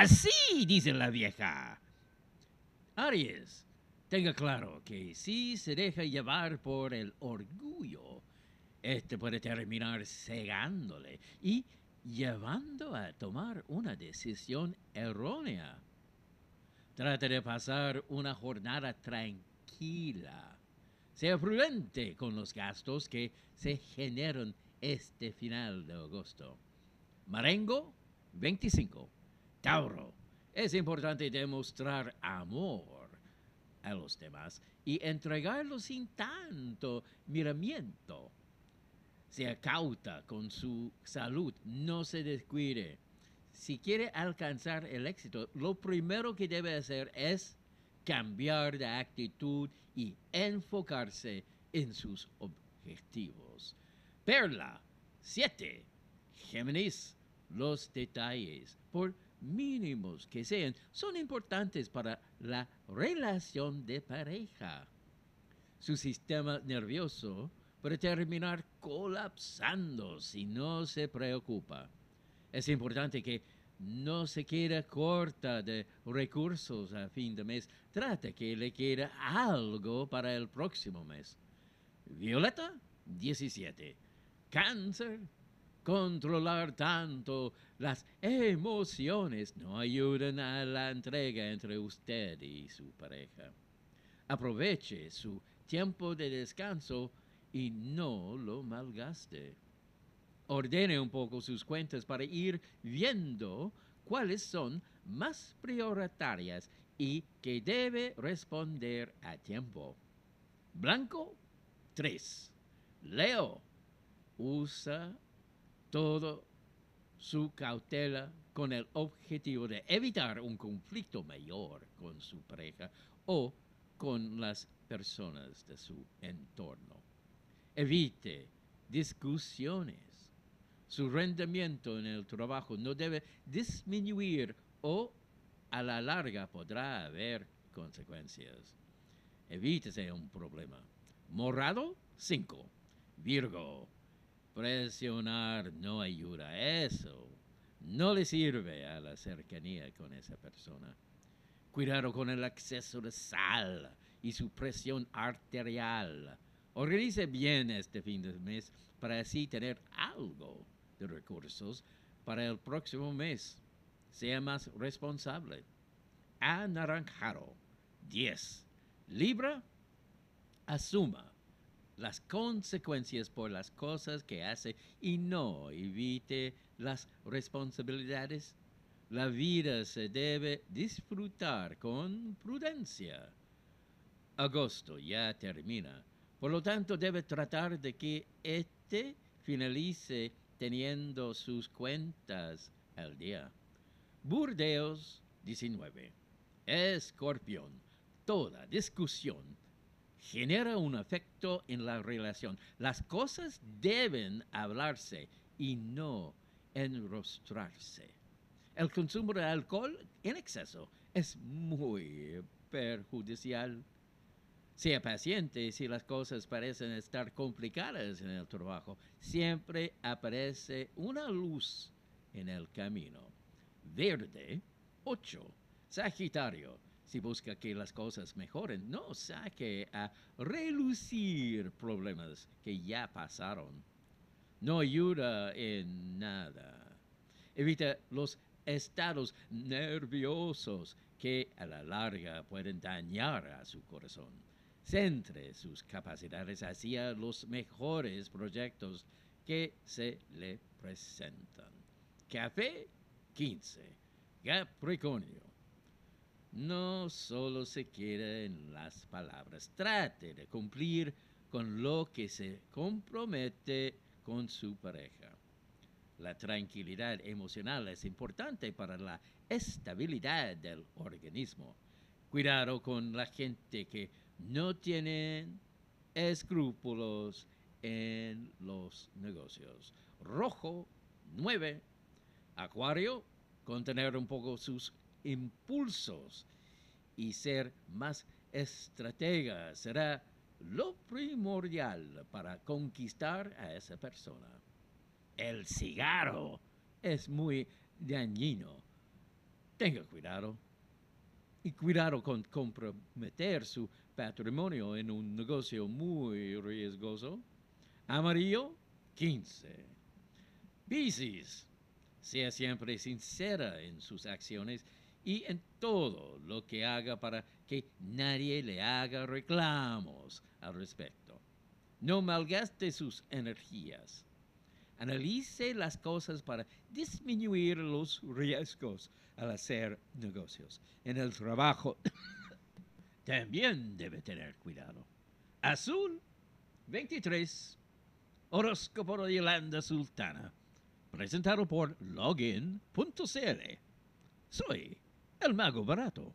así, dice la vieja. Aries, tenga claro que si se deja llevar por el orgullo, este puede terminar cegándole y llevando a tomar una decisión errónea. Trate de pasar una jornada tranquila. Sea prudente con los gastos que se generan este final de agosto. Marengo 25. Tauro. Es importante demostrar amor a los demás y entregarlo sin tanto miramiento. Sea cauta con su salud, no se descuide. Si quiere alcanzar el éxito, lo primero que debe hacer es cambiar de actitud y enfocarse en sus objetivos. Perla 7. Géminis, los detalles, por mínimos que sean, son importantes para la relación de pareja. Su sistema nervioso puede terminar colapsando si no se preocupa. Es importante que no se quede corta de recursos a fin de mes. Trate que le quede algo para el próximo mes. Violeta 17. Cáncer. Controlar tanto las emociones no ayudan a la entrega entre usted y su pareja. Aproveche su tiempo de descanso y no lo malgaste. Ordene un poco sus cuentas para ir viendo cuáles son más prioritarias y que debe responder a tiempo. Blanco 3. Leo usa todo su cautela con el objetivo de evitar un conflicto mayor con su pareja o con las personas de su entorno. Evite discusiones. Su rendimiento en el trabajo no debe disminuir o a la larga podrá haber consecuencias. Evítese un problema. Morado 5. Virgo. Presionar no ayuda. Eso no le sirve a la cercanía con esa persona. Cuidado con el exceso de sal y su presión arterial. Organice bien este fin de mes para así tener algo de recursos para el próximo mes. Sea más responsable. Anaranjado. 10. Libra. Asuma las consecuencias por las cosas que hace y no evite las responsabilidades. La vida se debe disfrutar con prudencia. Agosto ya termina, por lo tanto debe tratar de que éste finalice teniendo sus cuentas al día. Burdeos 19. Escorpión. Toda discusión genera un efecto en la relación. Las cosas deben hablarse y no enrostrarse. El consumo de alcohol en exceso es muy perjudicial. Sea paciente si las cosas parecen estar complicadas en el trabajo. Siempre aparece una luz en el camino. Verde 8. Sagitario si busca que las cosas mejoren, no saque a relucir problemas que ya pasaron. No ayuda en nada. Evita los estados nerviosos que a la larga pueden dañar a su corazón. Centre sus capacidades hacia los mejores proyectos que se le presentan. Café 15. Capricornio no solo se queda en las palabras, trate de cumplir con lo que se compromete con su pareja. La tranquilidad emocional es importante para la estabilidad del organismo. Cuidado con la gente que no tiene escrúpulos en los negocios. Rojo 9. Acuario, contener un poco sus impulsos y ser más estratega será lo primordial para conquistar a esa persona. El cigarro es muy dañino. tenga cuidado. Y cuidado con comprometer su patrimonio en un negocio muy riesgoso. Amarillo, 15. Piscis, sea siempre sincera en sus acciones y en todo lo que haga para que nadie le haga reclamos al respecto. No malgaste sus energías. Analice las cosas para disminuir los riesgos al hacer negocios. En el trabajo también debe tener cuidado. Azul 23. Horóscopo de Yolanda Sultana. Presentado por login.cl. Soy el mago barato.